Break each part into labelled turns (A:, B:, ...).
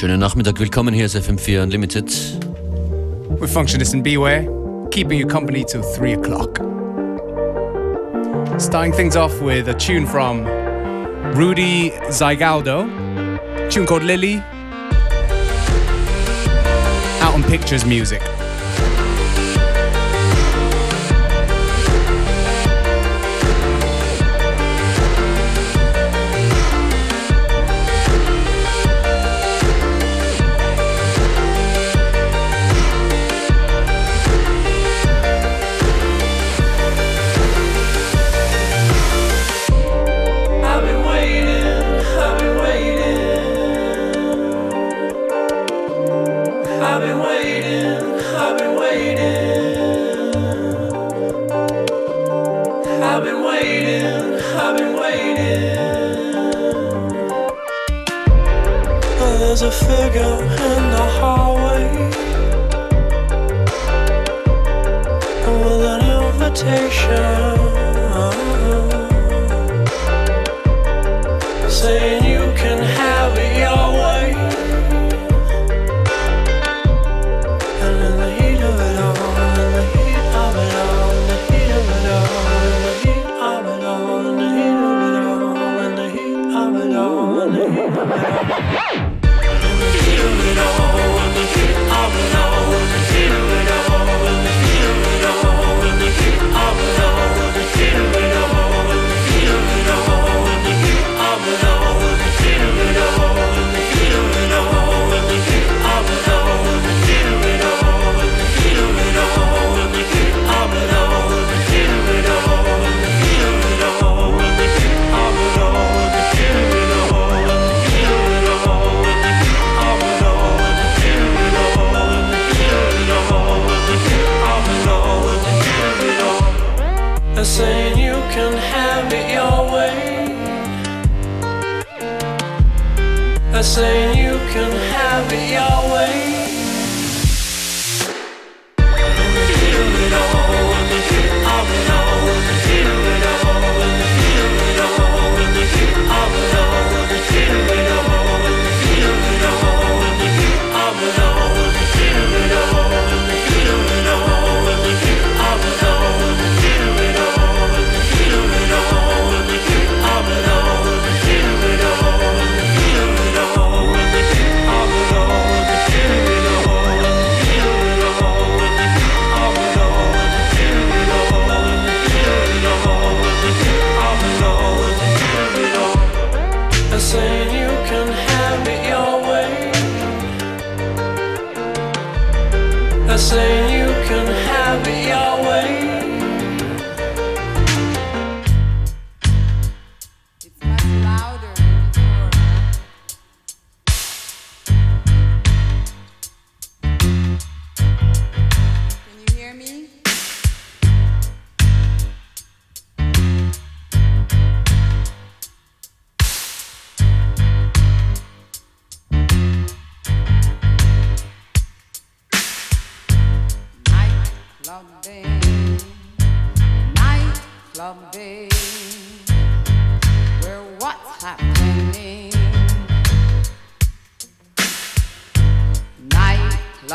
A: Schönen Nachmittag, willkommen hier ist FM4 Unlimited.
B: With Functionist and Beware, keeping you company till 3 o'clock. Starting things off with a tune from Rudy Zygaldo, tune called Lily, out on Pictures Music.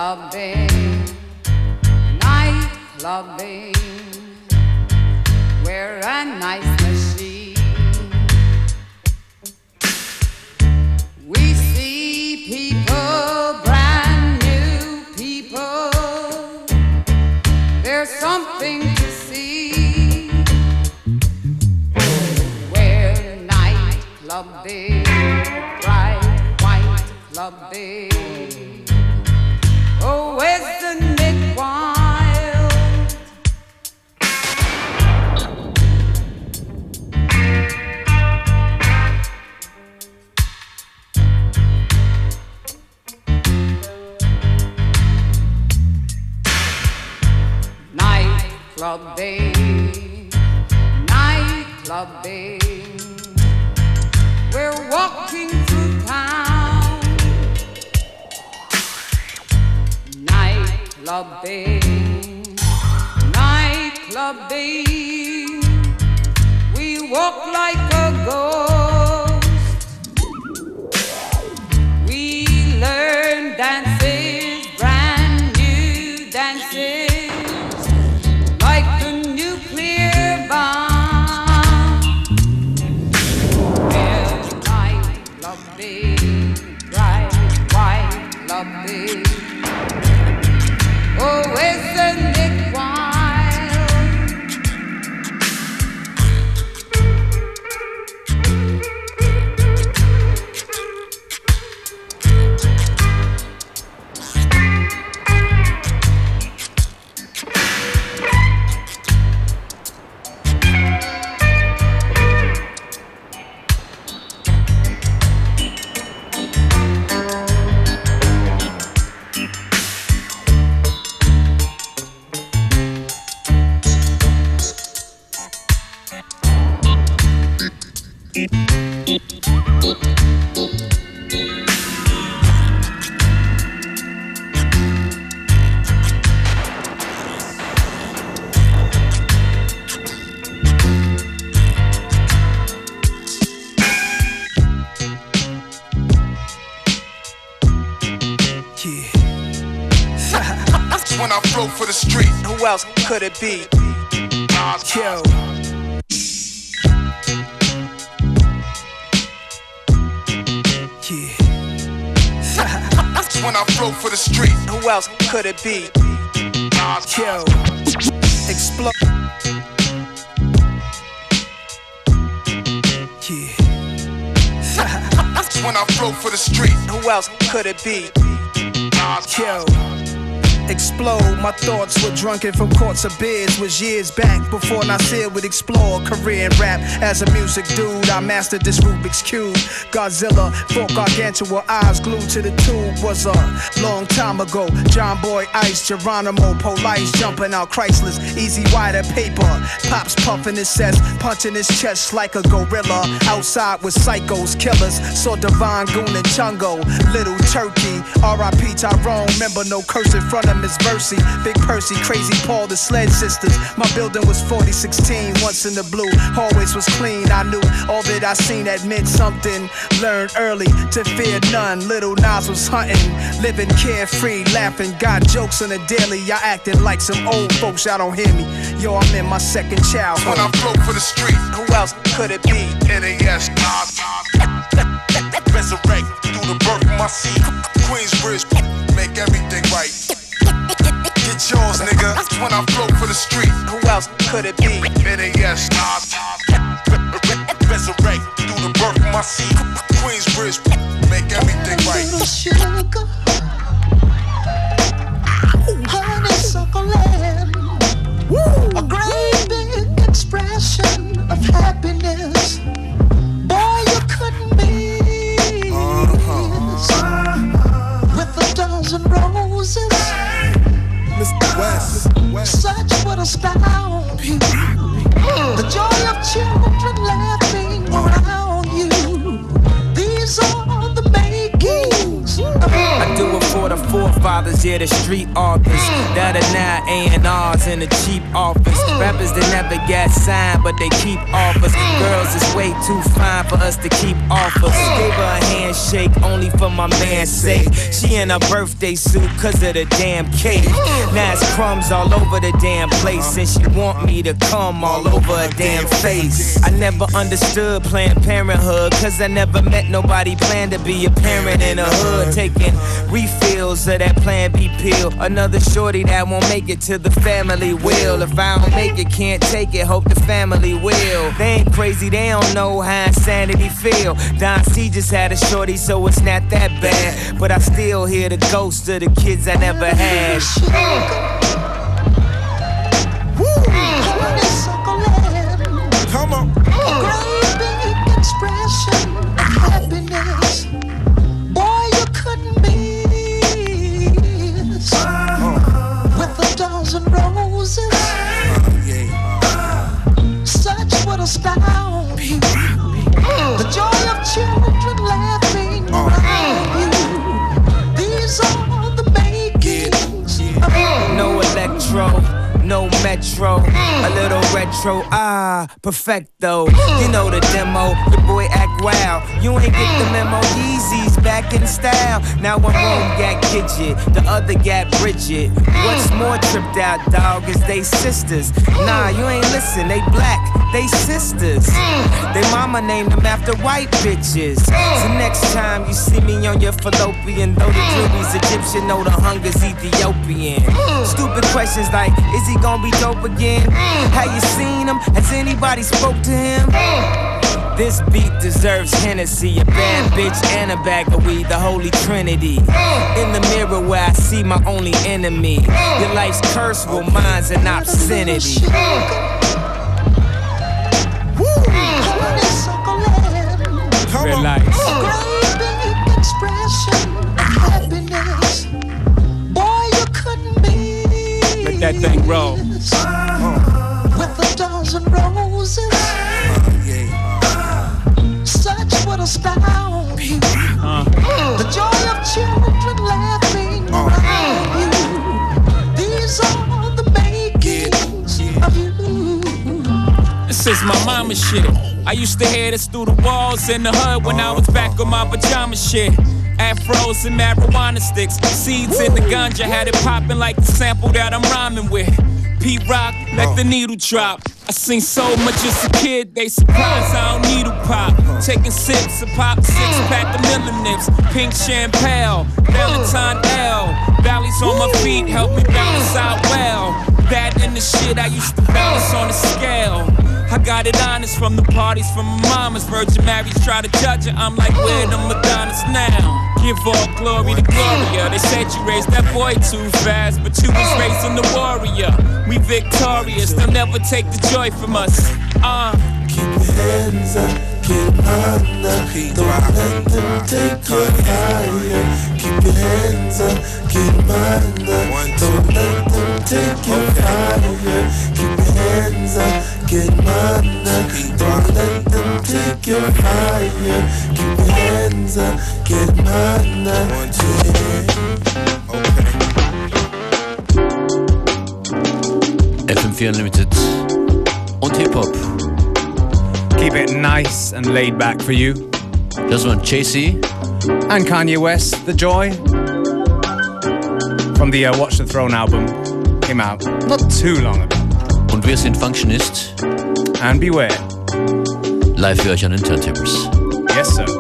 C: Walk
D: could it be? Yo. Yeah. when I flow for the street. Who else could it be? Yo. Explode. Yeah. when I flow for the street. Who else could it be? Yo explode. My thoughts were drunken from courts of beers. Was years back before Nasir would explore career in rap. As a music dude, I mastered this Rubik's Cube. Godzilla, four gargantua eyes glued to the tube was a long time ago. John Boy Ice, Geronimo, Police jumping out Chrysler's. Easy white paper. Pops puffing his chest, punching his chest like a gorilla. Outside with psychos, killers. Saw Divine Goon and Chungo. Little Turkey, R.I.P. Tyrone. Remember no curse in front of Miss Mercy, Big Percy, Crazy Paul, the Sled Sisters. My building was 4016, once in the blue, always was clean. I knew all that I seen that meant something. Learned early to fear none. Little Nas was hunting, living carefree, laughing. Got jokes on the daily. Y'all acting like some old folks. Y'all don't hear me. Yo, I'm in my second child.
E: When I flow for the street,
D: who else could it be?
E: NAS, Nas. Resurrect through the birth of my seed. Queensbridge, make everything right. Get yours, nigga. That's When I flow for the street.
D: Who else could it be?
E: NAS, Nas. Resurrect through the birth of my seed. Queensbridge, make everything right.
F: Sugar. Honeysuckle A great big expression of happiness. The joy of children the
G: forefathers, yeah, the street authors. That are now A&Rs in a cheap office. Rappers that never got signed, but they keep offers. Girls is way too fine for us to keep offers. Gave her a handshake only for my man's sake. She in a birthday suit cause of the damn cake. Now it's crumbs all over the damn place. And she want me to come all over her damn face. I never understood Planned Parenthood cause I never met nobody planned to be a parent in a hood. Taking refills of that Plan B pill. Another shorty that won't make it to the family will. If I don't make it, can't take it, hope the family will. They ain't crazy, they don't know how insanity feel. Don C just had a shorty, so it's not that bad. But I still hear the ghosts of the kids I never had. no metro, a little retro, ah, perfecto. You know the demo, the boy act wild. You ain't get the memo, Yeezys back in style. Now one room got Gidget, the other got Bridget. What's more tripped out, dog, is they sisters. Nah, you ain't listen, they black, they sisters. They mama named them after white bitches. So next time you see me on your fallopian, though the jury's Egyptian, know the hunger's Ethiopian. Stupid questions like, is he gonna be dope again? Have you seen him? Has anybody spoke to him? This beat deserves Hennessy, a bad bitch and a bag of weed, the holy trinity. In the mirror where I see my only enemy. Your life's curse, well mine's an obscenity.
H: Relax. Let that thing roll.
F: With a dozen roses, such would astound you. The joy of children laughing uh. around you. These are the makings of you.
I: This is my mama shit. I used to hear this through the walls in the hood when I was back on my pajama shit. Afros and marijuana sticks, seeds in the ganja had it popping like the sample that I'm rhyming with. Pete Rock, let the needle drop. I seen so much as a kid, they surprised I don't needle pop. Taking sips of pop, six pack of Miller Nips, pink champagne, Valentine L. Valleys on my feet help me balance out well. That and the shit I used to balance on the scale. I got it honest from the parties from my mama's. Virgin Marys try to judge it. I'm like, where the Madonnas now? Give all glory to Gloria. They said you raised that boy too fast, but you was raising the warrior. We victorious, they'll never take the joy from us. Uh.
J: Keep your hands up, get mine up. Don't let them take you higher. Keep your hands up, get mine up. Don't let them take you higher. Keep your hands up, get mine up. Don't let them take you higher. Keep your hands up, get mine up.
A: FM4 Unlimited und Hip-Hop.
H: Keep it nice and laid back for you.
A: Das waren Jay-Z
H: And Kanye West, The Joy. From the uh, Watch the Throne album. Came out not too long ago.
A: Und wir sind Functionist.
H: And beware.
A: Live für euch an den Turntables.
H: Yes, sir.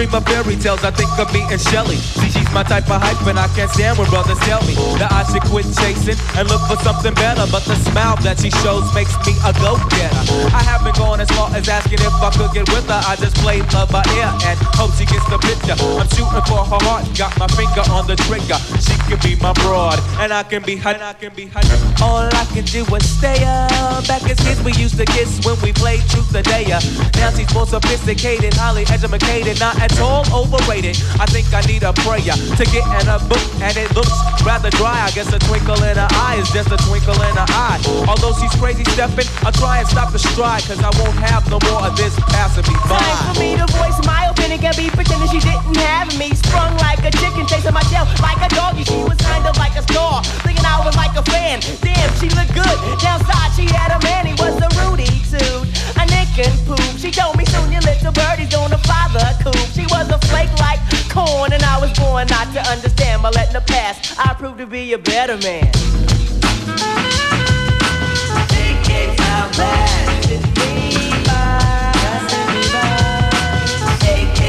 K: Dream of fairy tales, I think of me and Shelly. See, she's my type of hype, and I can't stand when brothers tell me that I should quit chasing and look for something better. But the smile that she shows makes me a go-getter. I haven't gone as far as asking if I could get with her. I just play love by ear and hope she gets the picture. I'm shooting for her heart, got my finger on the trigger. She can be my broad, and I can be her. I can be her. All I can do is stay up. Back as kids, we used to kiss when we played truth or dare. Now she's more sophisticated, highly educated, not at all overrated. I think I need a prayer to get in a book, and it looks rather dry. I guess a twinkle in her eye is just a twinkle in her eye. Although she's crazy stepping, I'll try and stop the stride, cause I won't have no more of this passing me by.
L: Time for me to voice my opinion. Can be pretending she didn't have me. Sprung like a chicken, chasing my tail like a doggy. She was kind of like a star, thinking I was like a fan. Damn, she looked good. Downside, she had a man. He was a Rudy too. And poop. She told me soon your little birdie's gonna fly the coop. She was a flake like corn, and I was born not to understand. But letting the past, I proved to be a better man.
M: make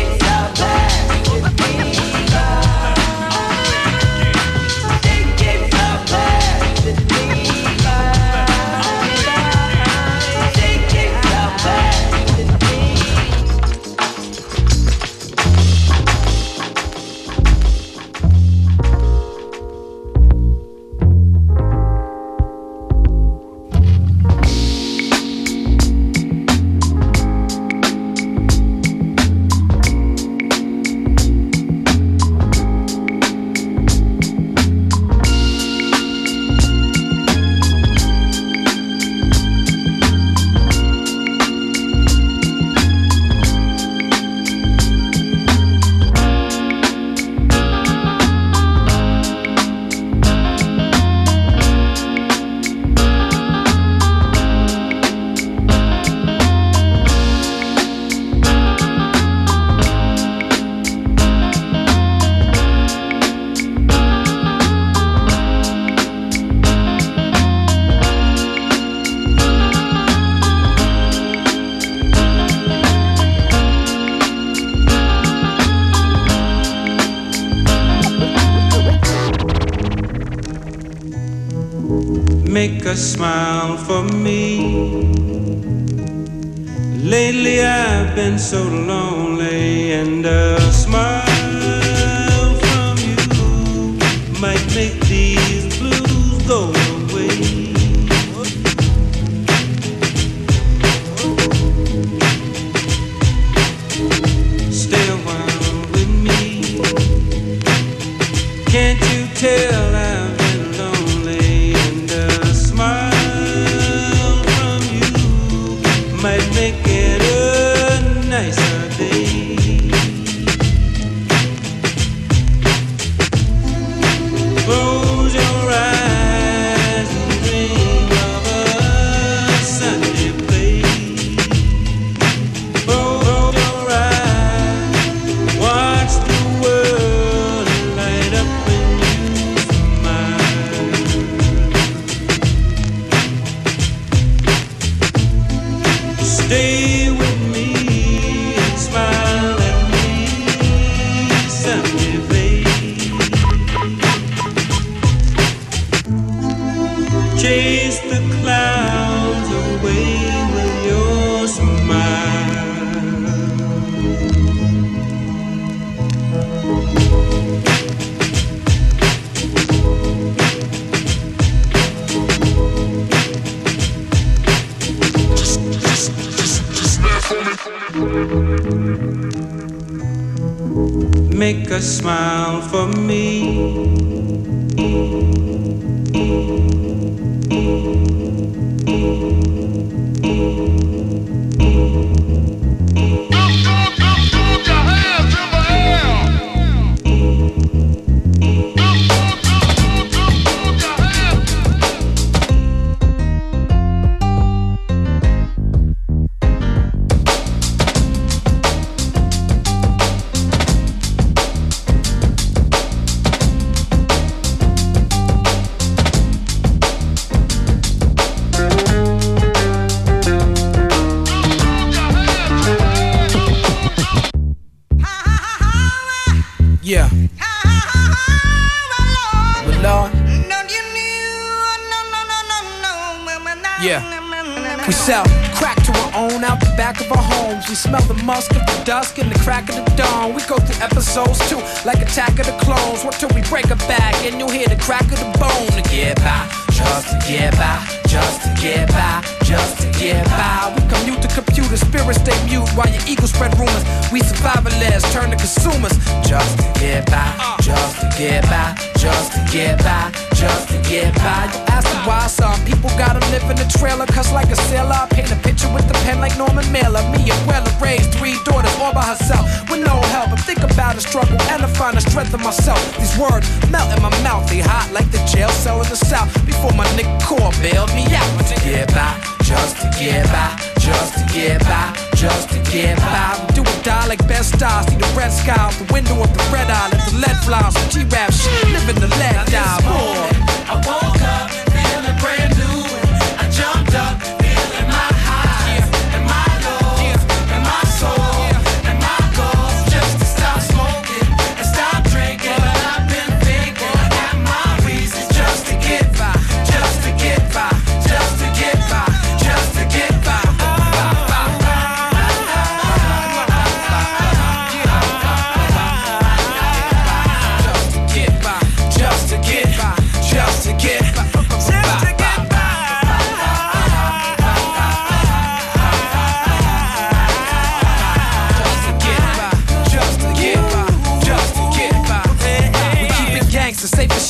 N: Yeah. We sell crack to our own out the back of our homes. We smell the musk of the dusk and the crack of the dawn. We go through episodes too, like Attack of the Clones. What till we break a back and you'll hear the crack of the bone to get by, just to get by, just to get by, just to get by. We commute to computer, spirits stay mute while your ego spread rumors. We survivalists turn to consumers, just to get by, just to get by, just to get by, just to get by. Ask why some people gotta live in the trailer, cause like a sailor, I paint a picture with the pen like Norman Mailer. Me and Weller raised three daughters all by herself with no help. I think about the struggle and I find the strength in myself. These words melt in my mouth, they hot like the jail cell in the south. Before my nigga Core bailed me out. To get by, just to get by, just to get by, just to get by. We do or die like best stars. See the red sky out the window of the red eye. Let the lead fly some G-rap shit. Living the lead die. Boy.
M: I woke up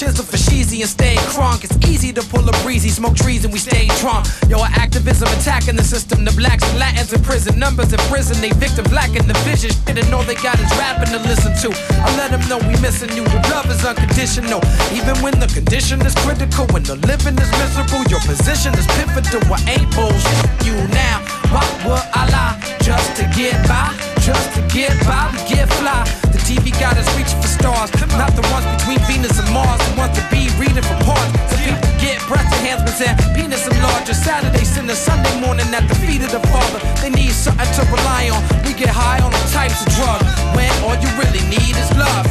N: safe for sheezy and stay crunk. It's easy to pull a breezy, smoke trees and we stay drunk. Yo, our activism attacking the system. The blacks and Latins in prison, numbers in prison. They victim black in the vision. Shit, and all they got is rapping to listen to. I let them know we missing you. The love is unconditional. Even when the condition is critical, when the living is miserable, your position is pivotal. I ain't bullshit you now. Why would I lie? Just to get by, just to get by, get fly. TV got us reaching for stars, not the ones between Venus and Mars. The ones to be reading from parts. Some people get breast enhancements and penis enlarger. Saturday, Sunday, Sunday morning at the feet of the Father. They need something to rely on. We get high on all types of drugs when all you really need is love.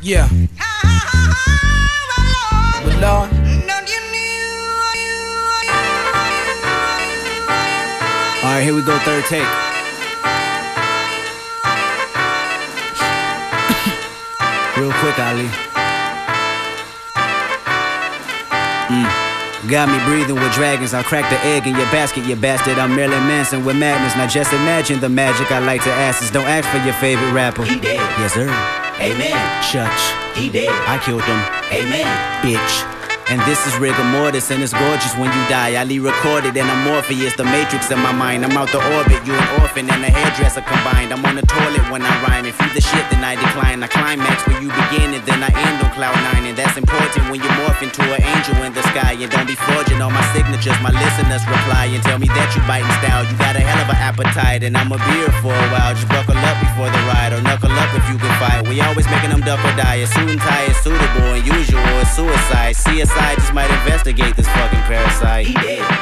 N: Yeah. But Lord.
O: All right, here we go, third take. Real quick, Ali. Mm. Got me breathing with dragons. I'll crack the egg in your basket, you bastard. I'm Marilyn Manson with madness. Now just imagine the magic I like to ask is don't ask for your favorite rapper. He did. Yes, sir. Amen. Church. He did. I killed him. Amen. Bitch. And this is rigor mortis, and it's gorgeous when you die. I recorded, and I'm Morpheus, the matrix in my mind. I'm out the orbit, you an orphan and a hairdresser combined. I'm on the toilet when I rhyme. If you the shit, then I decline. I climax where you begin, and then I end on cloud nine. And that's important when you morph into an angel in the sky. And don't be forging all my signatures. My listeners reply and tell me that you biting style. You got a hell of an appetite, and I'm a beer for a while. Just buckle up before the ride, or knuckle up if you can fight. We always making them duck or die. A suit and tie suitable, suicide. CSI just might investigate this fucking parasite.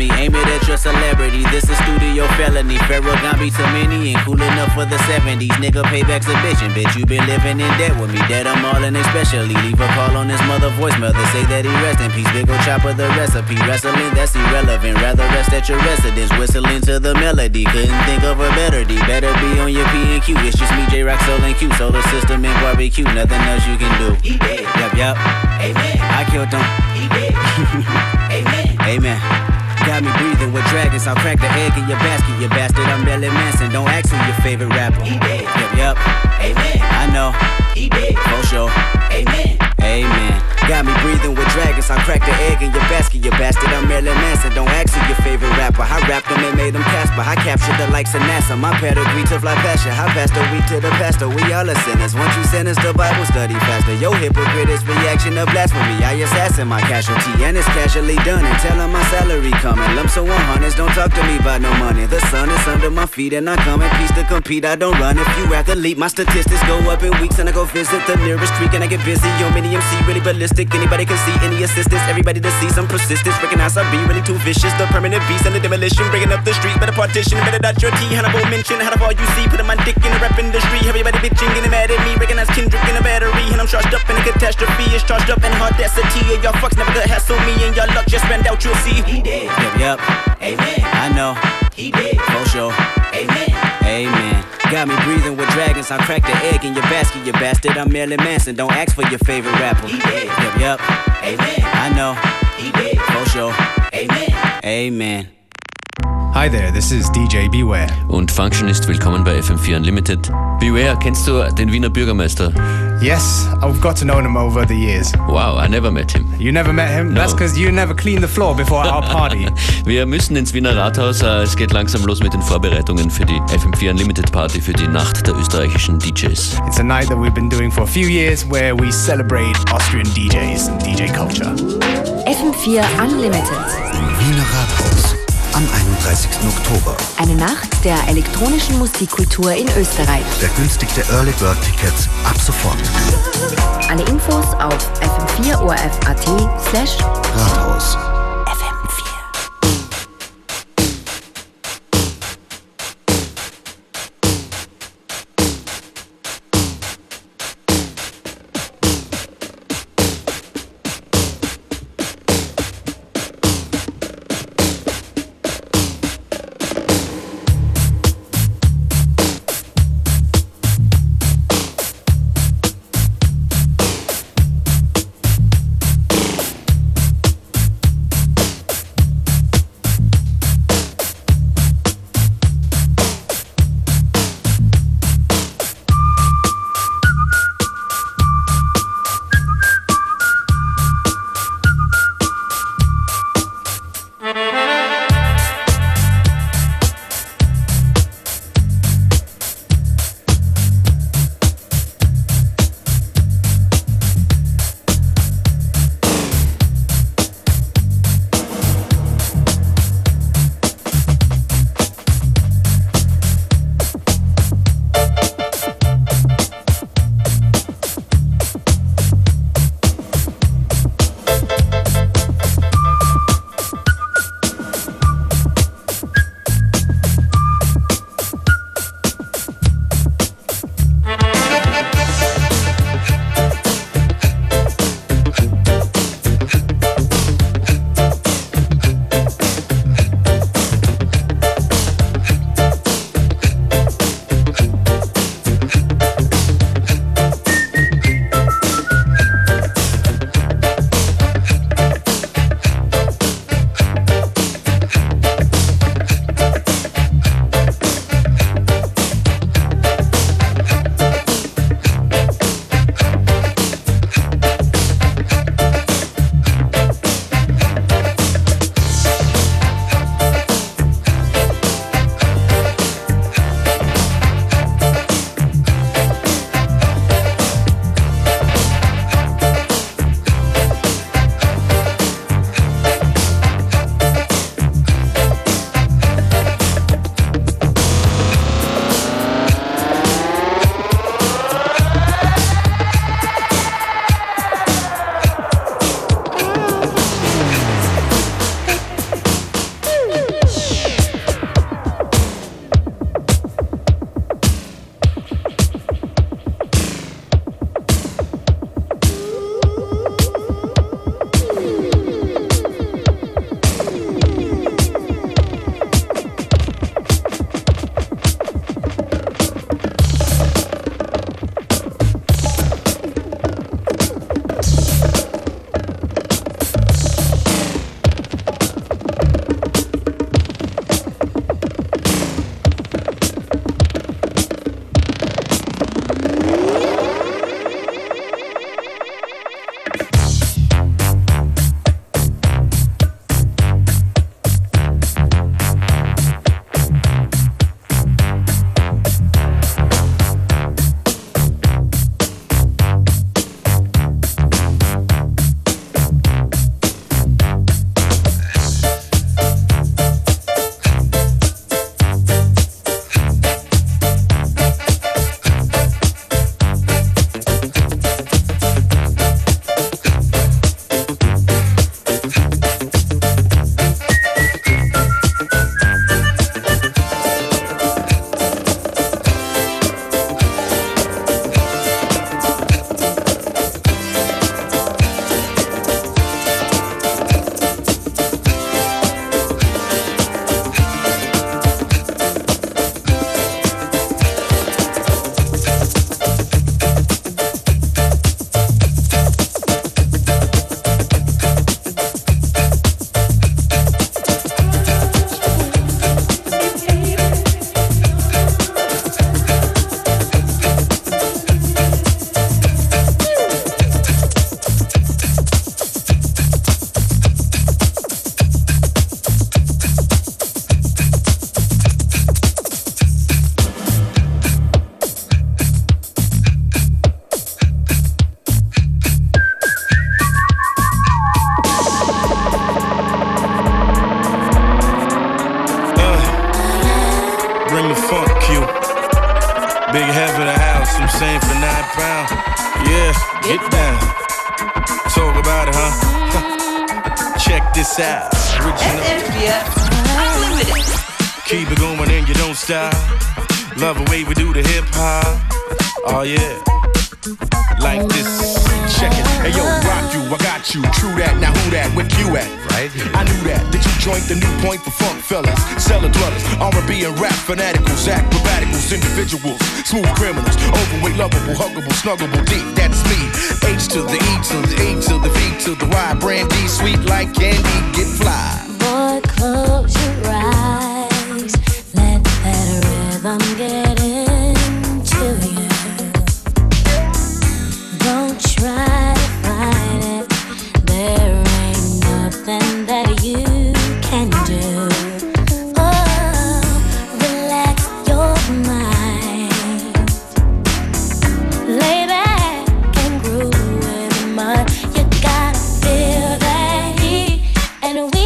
O: Me. Aim it at your celebrity. This is studio felony. Pharaoh Gambi to be so many ain't cool enough for the 70s. Nigga, payback's a bitch. And bitch, you been living in debt with me. Dead, I'm all in especially. Leave a call on his mother voicemail to say that he rest in peace. Big ol' chopper, the recipe. Wrestling, that's irrelevant. Rather rest at your residence. Whistling to the melody. Couldn't think of a better D. Better be on your P and Q. It's just me, Jay Rock, Soul, and Q. Solar system and barbecue. Nothing else you can do. He did. Yup, yup. Amen. I killed him. He did. Amen. Amen. Got me breathing with dragons. I'll crack the egg in your basket, you bastard. I'm Marilyn Manson. Don't ask who your favorite rapper. He did. Yup, yup. Amen. I know. He did. For sure. Amen. Amen. Got me breathing with dragons. I'll crack the egg in your basket, you bastard. I'm Marilyn Manson. Don't ask who your favorite rapper. I rapped them and made them Casper. I captured the likes of NASA. My pedigree to fly faster. I passed the week to the pastor. We all are sinners. Once you sentence the Bible study faster. Yo, hypocrite is reaction of blasphemy. I assassin my casualty and it's casually done. And tell my salary coming. Lumps of 100s. Don't talk to me about no money. The sun is under my feet and I come in peace to compete. I don't run. If you athlete, my statistics go up in weeks and I go visit the nearest creek and I get busy. Yo, mini MC really ballistic. Realistic. Anybody can see any assistance. Everybody to see some persistence. Recognize I be really too vicious. The permanent beast and the demolition. Breaking up the streets. Better partition. Better dot your T. Hannibal mention. How the all you see. Putting my dick in the rap industry. Everybody bitching. Getting mad at me. Recognize Kendrick in a battery. And I'm charged up in a catastrophe. It's charged up in audacity. And y'all fucks never gonna hassle me. And y'all luck just ran out. You'll see. He did. Yep, yep. Amen. I know. He did. For sure. Amen. Amen. Got me breathing with dragons. I'll crack the egg in your basket, you bastard. I'm Marilyn Manson. Don't ask for your favorite rapper. He did. Yep, yep. Amen. I know. He did. For sure. Amen. Amen.
B: Hi there, this is DJ Beware.
A: Und Functionist, willkommen bei FM4 Unlimited. Beware, kennst du den Wiener Bürgermeister?
B: Yes, I've got to know him over the years.
A: Wow, I never met him.
B: You never met him?
A: No.
B: That's because you never cleaned the floor before our party.
A: Wir müssen ins Wiener Rathaus. Äh, Es geht langsam los mit den Vorbereitungen für die FM4 Unlimited Party für die Nacht der österreichischen DJs.
B: it's a night that we've been doing for a few years where we celebrate Austrian DJs and DJ culture.
P: FM4 Unlimited.
Q: Im Wiener Rathaus am 31. Oktober.
P: Eine Nacht der elektronischen Musikkultur in Österreich.
Q: Vergünstigte Early Bird Tickets ab sofort.
P: Alle Infos auf fm4orf.at slash
Q: Rathaus.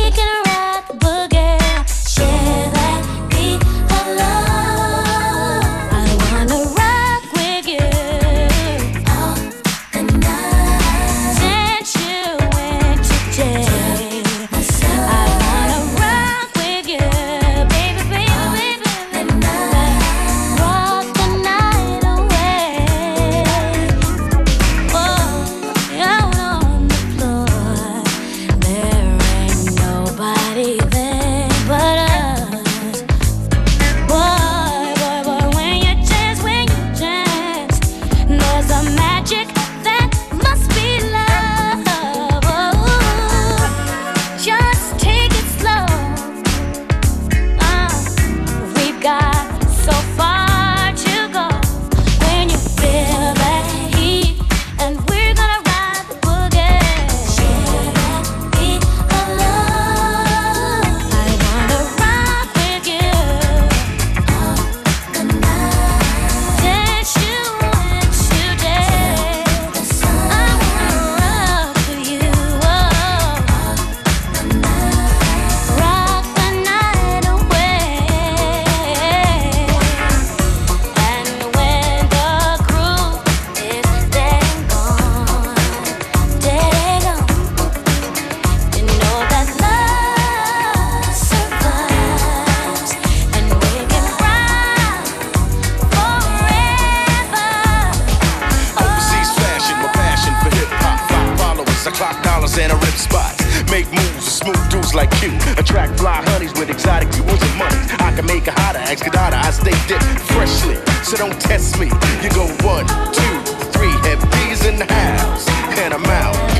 R: kicking around. Smooth dudes like you attract fly honeys with exotic jewels and money. I can make a hotter, ex. I stay dipped freshly, so don't test me. You go one, two, three, and B's in the house, and I'm out.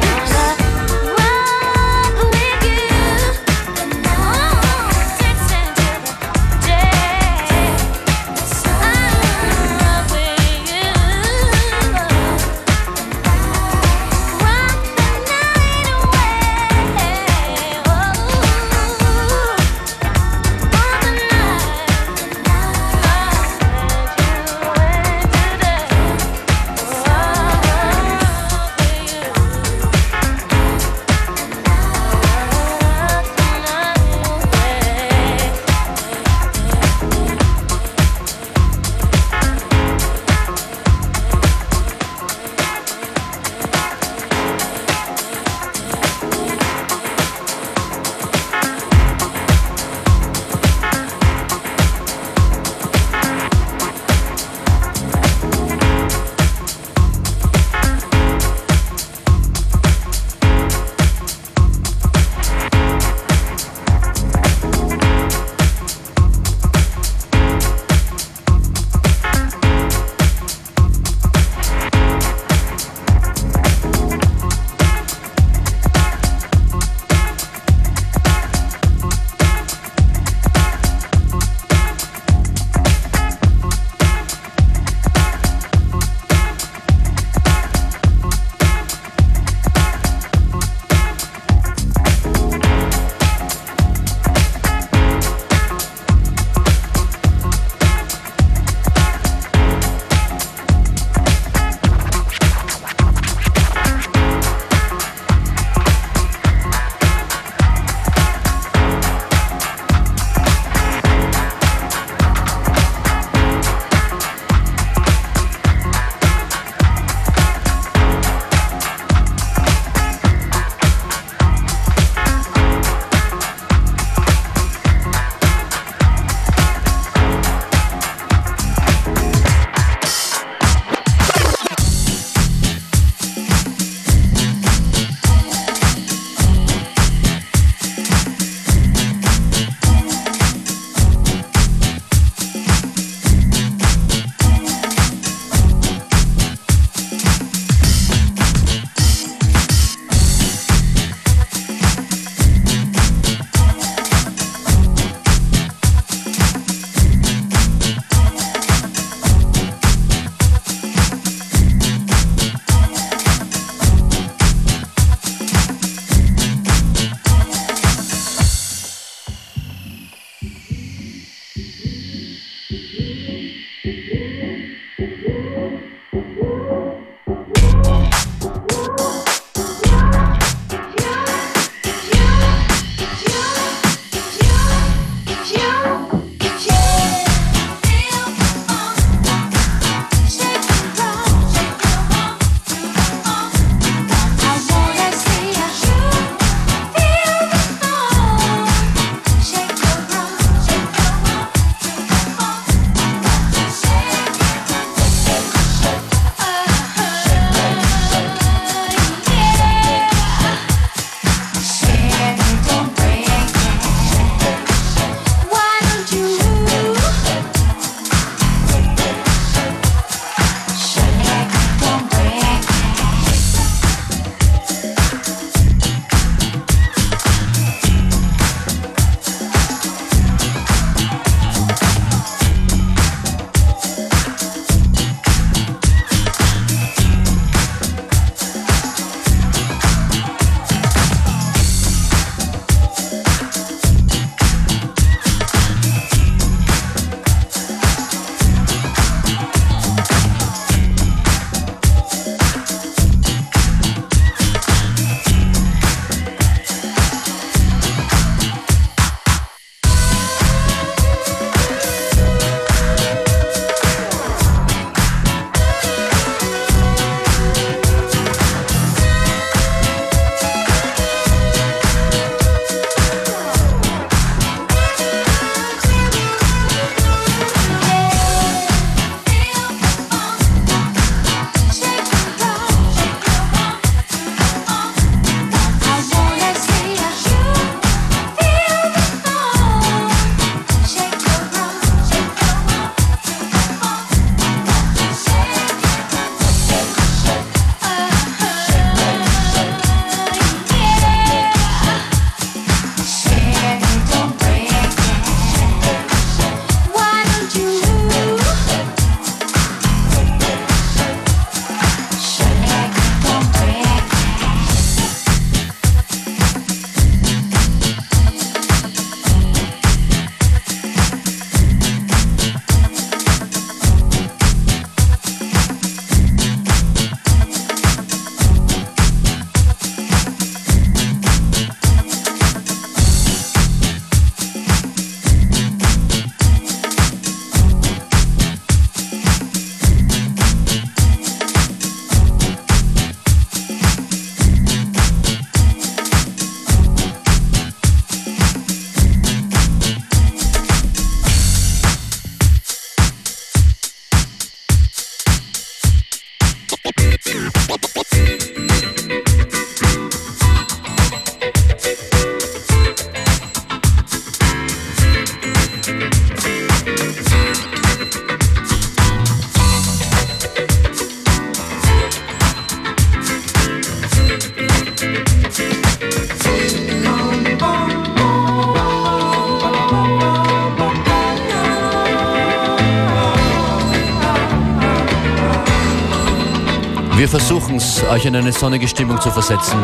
A: Euch in eine sonnige Stimmung zu versetzen.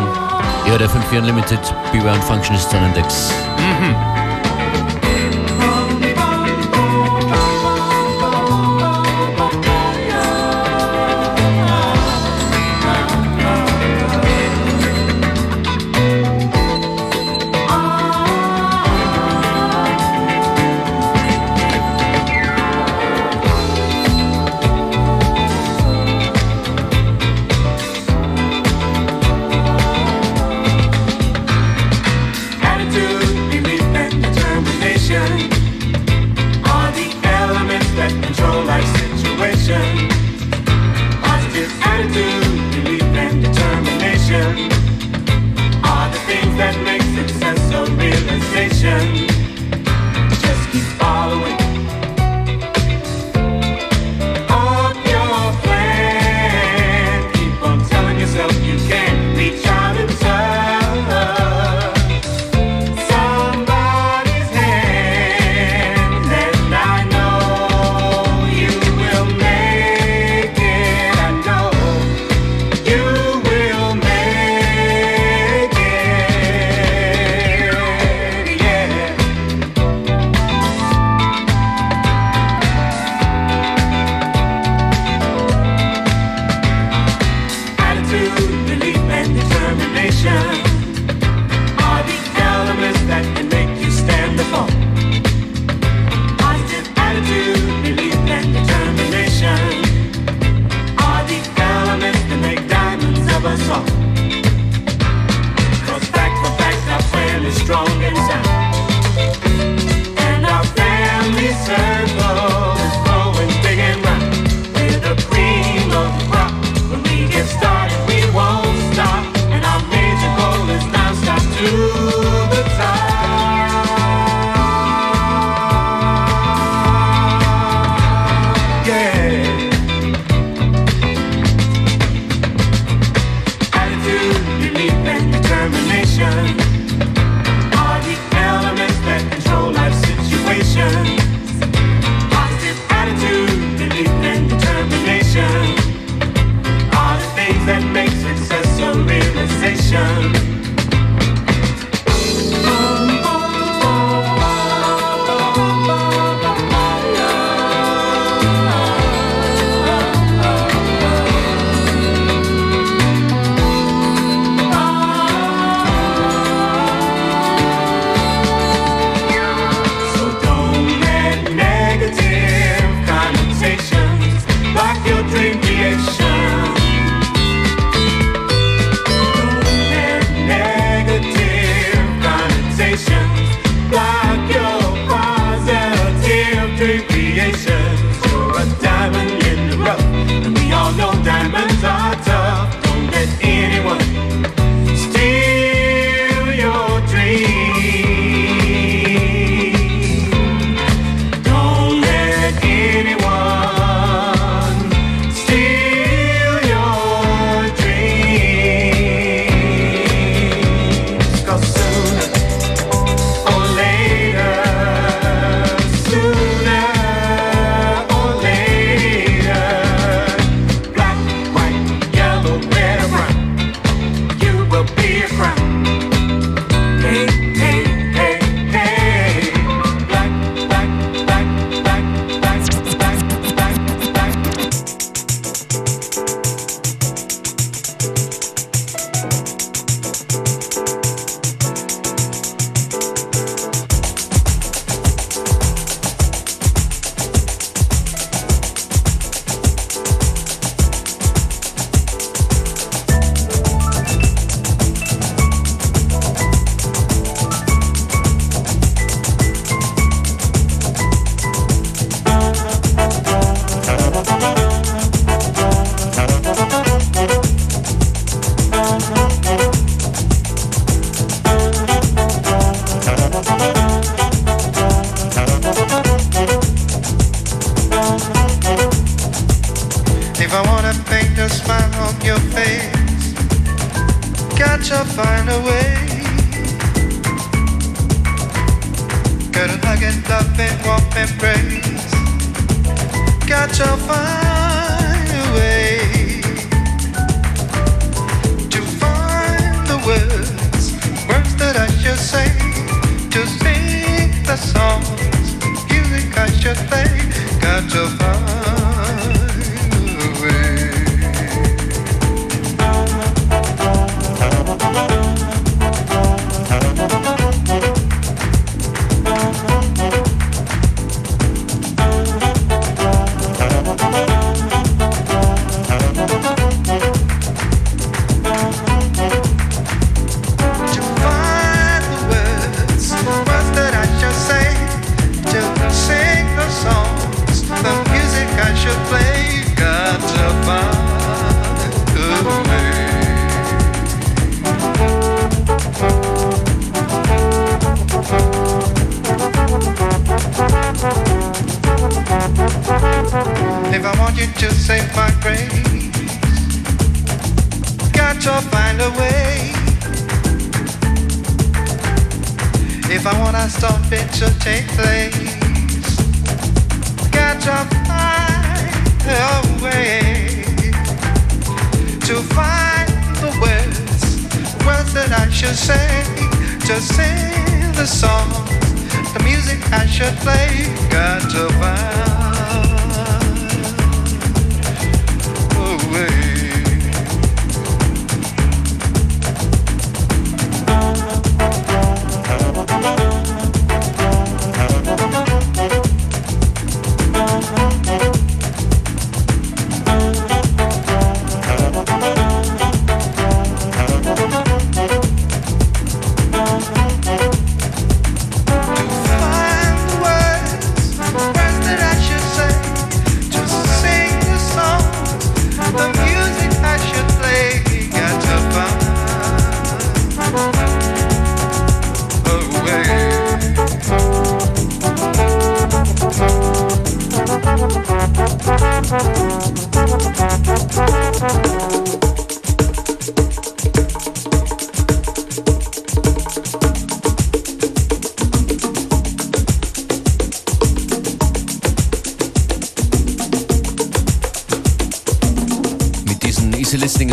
A: Ihr hört FM4 Unlimited, Beware und Functionist on Index.
S: Attitude,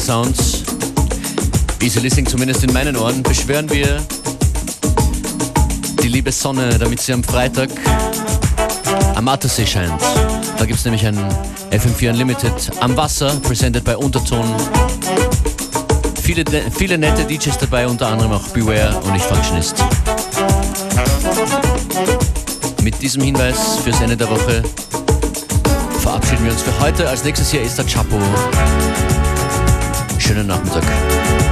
A: Sounds, Easy Listening zumindest in meinen Ohren, beschwören wir die liebe Sonne, damit sie am Freitag am Attersee scheint. Da gibt es nämlich ein FM4 Unlimited am Wasser, presented bei Unterton. Viele, viele nette DJs dabei, unter anderem auch Beware und ich Functionist. Mit diesem Hinweis fürs Ende der Woche verabschieden wir uns für heute. Als nächstes hier ist der Chapo schöne Nachmittag.